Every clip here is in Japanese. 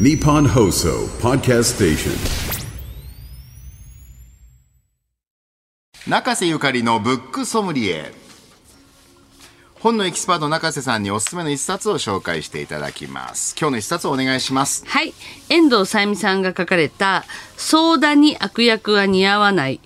Nippon Hoso Podcast Station. 中瀬ゆかりのブックソムリエ本のエキスパート中瀬さんにおすすめの一冊を紹介していただきます今日の一冊をお願いしますはい。遠藤さゆみさんが書かれた、ソーダに悪役は似合わない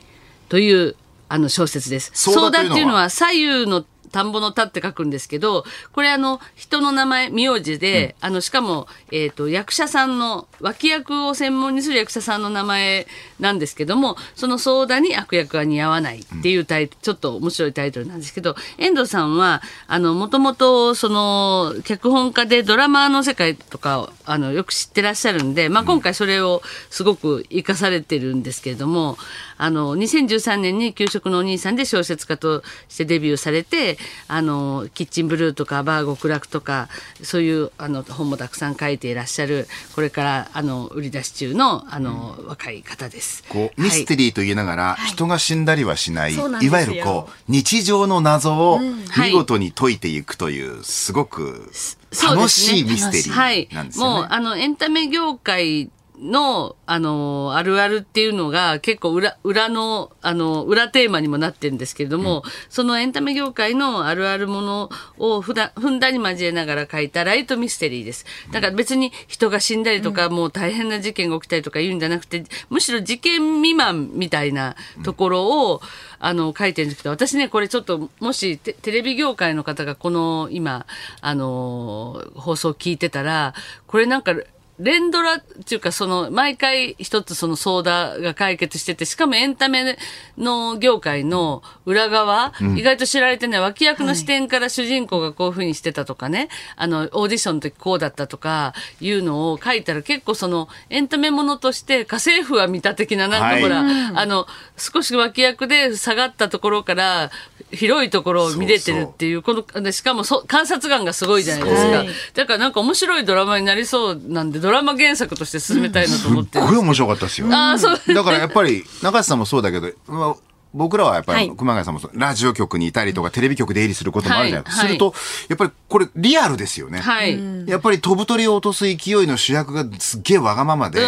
というあの小説です。ソーダというのは？っていうのは左右の田んぼの田って書くんですけど、これあの、人の名前、名字で、あの、しかも、えっ、と、役者さんの、脇役を専門にする役者さんの名前なんですけども、そのソーダに悪役は似合わないっていうタイトル、ちょっと面白いタイトルなんですけど、遠藤さんは、あの、もともと、その、脚本家でドラマの世界とかを、あの、よく知ってらっしゃるんで、まあ、今回それをすごく活かされてるんですけれども、あの、2013年に給食のお兄さんで小説家としてデビューされて、あの、キッチンブルーとかバー極楽とか、そういうあの本もたくさん書いていらっしゃる、これからあの、売り出し中のあの、若い方です。こうミステリーと言いながら、人が死んだりはしない、そうなんですよ。いわゆるこう日常の謎をはい。見事に解いていくというすごく楽そうですね。しいミステリーなんですよね。はい。もう、あの、エンタメ業界の、あの、あるあるっていうのが結構裏、裏の、あの、裏テーマにもなってるんですけれども、そのエンタメ業界のあるあるものをふだふんだんに交えながら書いたライトミステリーです。だから別に人が死んだりとか、もう大変な事件が起きたりとか言うんじゃなくて、むしろ事件未満みたいなところを、あの、書いてるんですけど、私ね、これちょっと、もしテ、テレビ業界の方がこの、今、あの、放送聞いてたら、これなんか、連ドラっていうか、その、毎回一つその相談が解決してて、しかもエンタメの業界の裏側、意外と知られてない脇役の視点から主人公がこういう風にしてたとかね、あの、オーディションの時こうだったとかいうのを書いたら結構その、エンタメものとして家政婦は見た的な、なんかほら、あの、少し脇役で下がったところから、広いところを見れてるっていう、この、でしかもそ観察眼がすごいじゃないですか。はい。だからなんか面白いドラマになりそうなんで、ドラマ原作として進めたいなと思ってるすっごい面白かったですよ。ああ、そう。だからやっぱり中瀬さんもそうだけど、まあ僕らはやっぱりはい熊谷さんもそうラジオ局にいたりとかテレビ局で出入りすることもあるじゃないですか。はいすると、やっぱりこれリアルですよね。はい。やっぱり飛ぶ鳥を落とす勢いの主役がすっげえわがままで、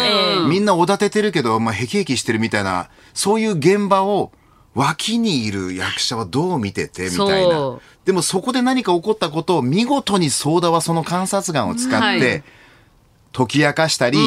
みんなおだててるけど、まあ、へきへきしてるみたいな、そういう現場を脇にいる役者はどう見ててみたいなそう。でもそこで何か起こったことを見事にソーダはその観察眼を使っはいて解き明かしたり、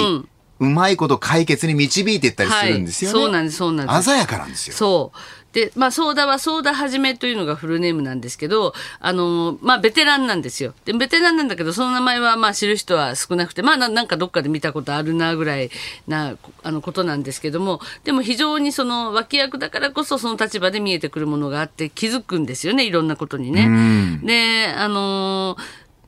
うまいこと解決に導いていったりするんですよね。はいそうなんですそうなんです鮮やかなんですよ。そう。で、まあ、ソーダはソーダはじめというのがフルネームなんですけど、あの、まあ、ベテランなんですよ。で、ベテランなんだけど、その名前は、まあ、知る人は少なくて、まあ、ななんかどっかで見たことあるな、ぐらいな、あの、ことなんですけども、でも非常にその、脇役だからこそ、その立場で見えてくるものがあって、気づくんですよね、いろんなことにね。で、あの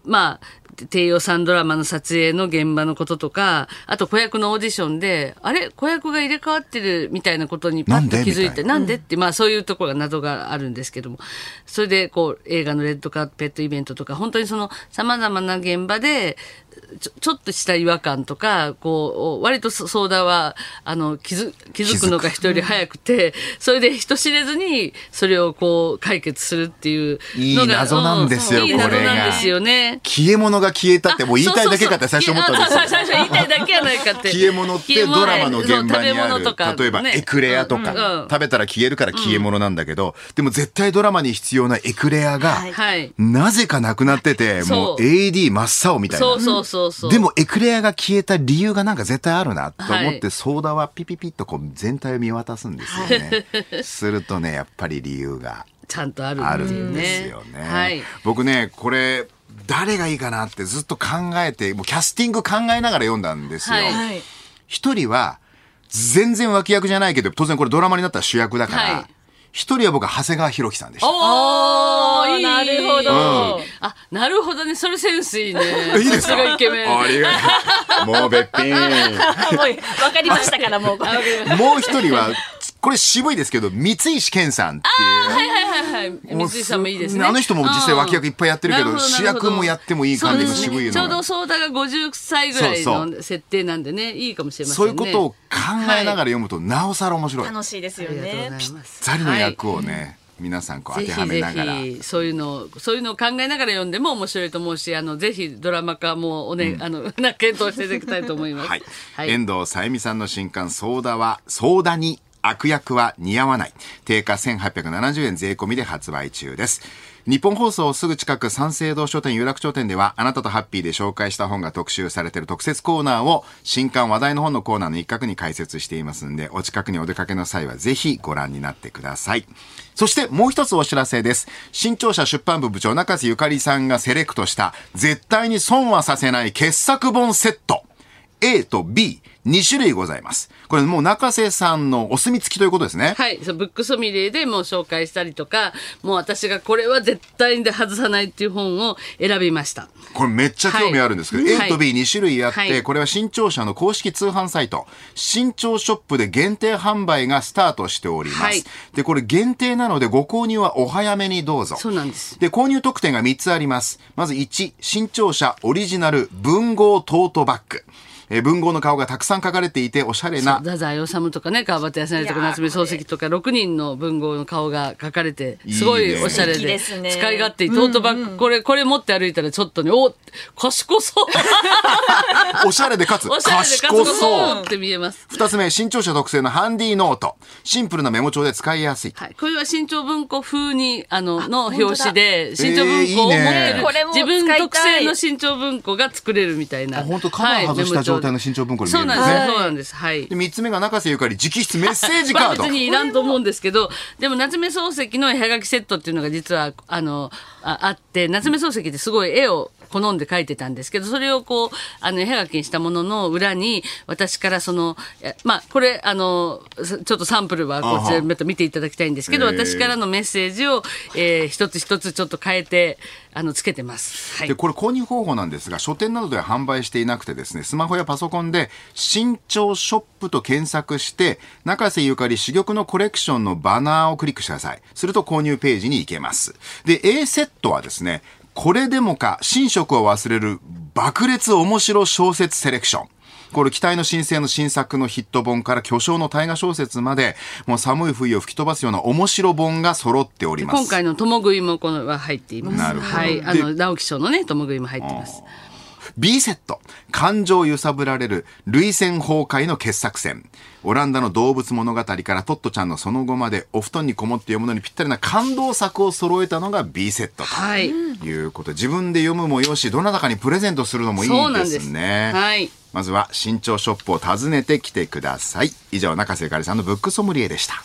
まあ、低予算ドラマの撮影の現場のこととか、あと子役のオーディションで、あれ？子役が入れ替わってるみたいなことにパッと気づいて、な。んで？って、まあそういうところが謎があるんですけども、それでこう映画のレッドカーペットイベントとか、本当にその様々な現場で、ちょちょっとした違和感とか、こう、割とそ相談は、あの、気づ気づくのが人より早くて、それで人知れずに、それをこう、解決するっていうのが。いい謎なんですようんいい謎これがなんですよね。消え物が消えたってもう言いたいだけかって最初思ったんですよあ。そうそうそう最初言いたいだけやないかって。消え物ってドラマの現場にある例えばエクレアとか、食べたら消えるから消え物なんだけど、でも絶対ドラマに必要なエクレアが。なぜかなくなってて、もう AD 真っ青みたいな。そうそうそうそう。でもエクレアが消えた理由がなんか絶対あるなと思って、はいソーダはピピピッとこう全体を見渡すんですよね。するとね、やっぱり理由がちゃんとある。んですよね。はい。僕ね、これ、誰がいいかなってずっと考えて、もうキャスティング考えながら読んだんですよ。はいはい。一人は、全然脇役じゃないけど、当然これドラマになったら主役だからはい、一、人は僕は長谷川博己さんでした。おーいいなるほどうんあ、なるほどね。それセンスいいね。いいですかイケメン。ありがとう。もうべっぴん。もうわかりましたからもう。もう一人は、これ渋いですけど、三石健さんっていう。はいはいはいはい。水井さんもいいですね。あの人も実際脇役いっぱいやってるけど主役もやってもいい感じの渋いのがちょうどソーダが50歳ぐらいの設定なんでね、いいかもしれませんね。そういうことを考えながら読むと、なおさら面白い。楽しいですよね。います。ザリの役をね、皆さんこう当てはめながら。ひそういうのをそういうのを考えながら読んでも面白いと思うしあのぜひドラマ化もおね、あの な検討していただきたいと思います。はい。はい遠藤さゆみさんの新刊、ソーダは、ソーダに悪役は似合わない。定価1870円税込みで発売中です。日本放送すぐ近く三省堂書店有楽町店ではあなたとハッピーで紹介した本が特集されている特設コーナーを新刊話題の本のコーナーの一角に開設していますんでお近くにお出かけの際はぜひご覧になってください。そしてもう一つお知らせです。新潮社出版部部長中瀬ゆかりさんがセレクトした絶対に損はさせない傑作本セット。A と B、2種類ございます。これもう中瀬さんのお墨付きということですね。はい、そうブックソミレーでもう紹介したりとかもう私がこれは絶対に外さないっていう本を選びました。これめっちゃ興味あるんですけど、はい A と B2 種類あって、はいこれは新潮社の公式通販サイト、新潮ショップで限定販売がスタートしております。はいで、これ限定なのでご購入はお早めにどうぞ。そうなんですで、購入特典が3つあります。まず1、新潮社オリジナル文豪トートバッグ。えー文豪の顔がたくさん書かれていて、おしゃれな太宰治とかね川端康成とか夏目漱石とか6人の文豪の顔が描かれてすごいおしゃれで使い勝手いいトートバッグこれこれ持って歩いたらちょっとねお賢そう。おしゃれでかつ。賢賢そう。そうって見えます。二つ目、新潮社特製のハンディノート。シンプルなメモ帳で使いやすい。はい、これは新潮文庫風にあのの表紙で新潮文庫を持ってる、えーいいね。これも自分特製の新潮文庫が作れるみたいな。あ本当カバー外した状態の新潮文庫に見えるんですねそうなんです。はいで。三つ目が中瀬ゆかり直筆メッセージカード。まあ別にいらんと思うんですけど、でも夏目漱石の絵はがきセットっていうのが実はあのああって、夏目漱石ってすごい絵を好んで描いてたんですけど、それをこう、あの、絵はがきにしたものの裏に、私からその、えまあ、これ、あの、ちょっとサンプルはこちらまた見ていただきたいんですけど、私からのメッセージを、えー一つ一つちょっと変えて、あの、つけてます。はいで。これ購入方法なんですが書店などでは販売していなくてですねスマホやパソコンで「新潮ショップ」と検索して中瀬ゆかり珠玉のコレクションのバナーをクリックしてくださいすると購入ページに行けますで A セットはですねこれでもか寝食を忘れる爆裂面白小説セレクションこれ期待の新星の新作のヒット本から巨匠の大河小説までもう寒い冬を吹き飛ばすような面白本が揃っております今回の共食いもこのは入っています。なるほどはい。あでの、直木賞のね、共食いも入ってます。B セット。感情揺さぶられる涙腺崩壊の傑作選。オランダの動物物語からトットちゃんのその後までお布団にこもって読むのにぴったりな感動作を揃えたのが B セットはい。ということで、自分で読むもよし、どなたかにプレゼントするのもいいですすね。はい。まずは新潮ショップを訪ねてきてください。以上、中瀬ゆかりさんのブックソムリエでした。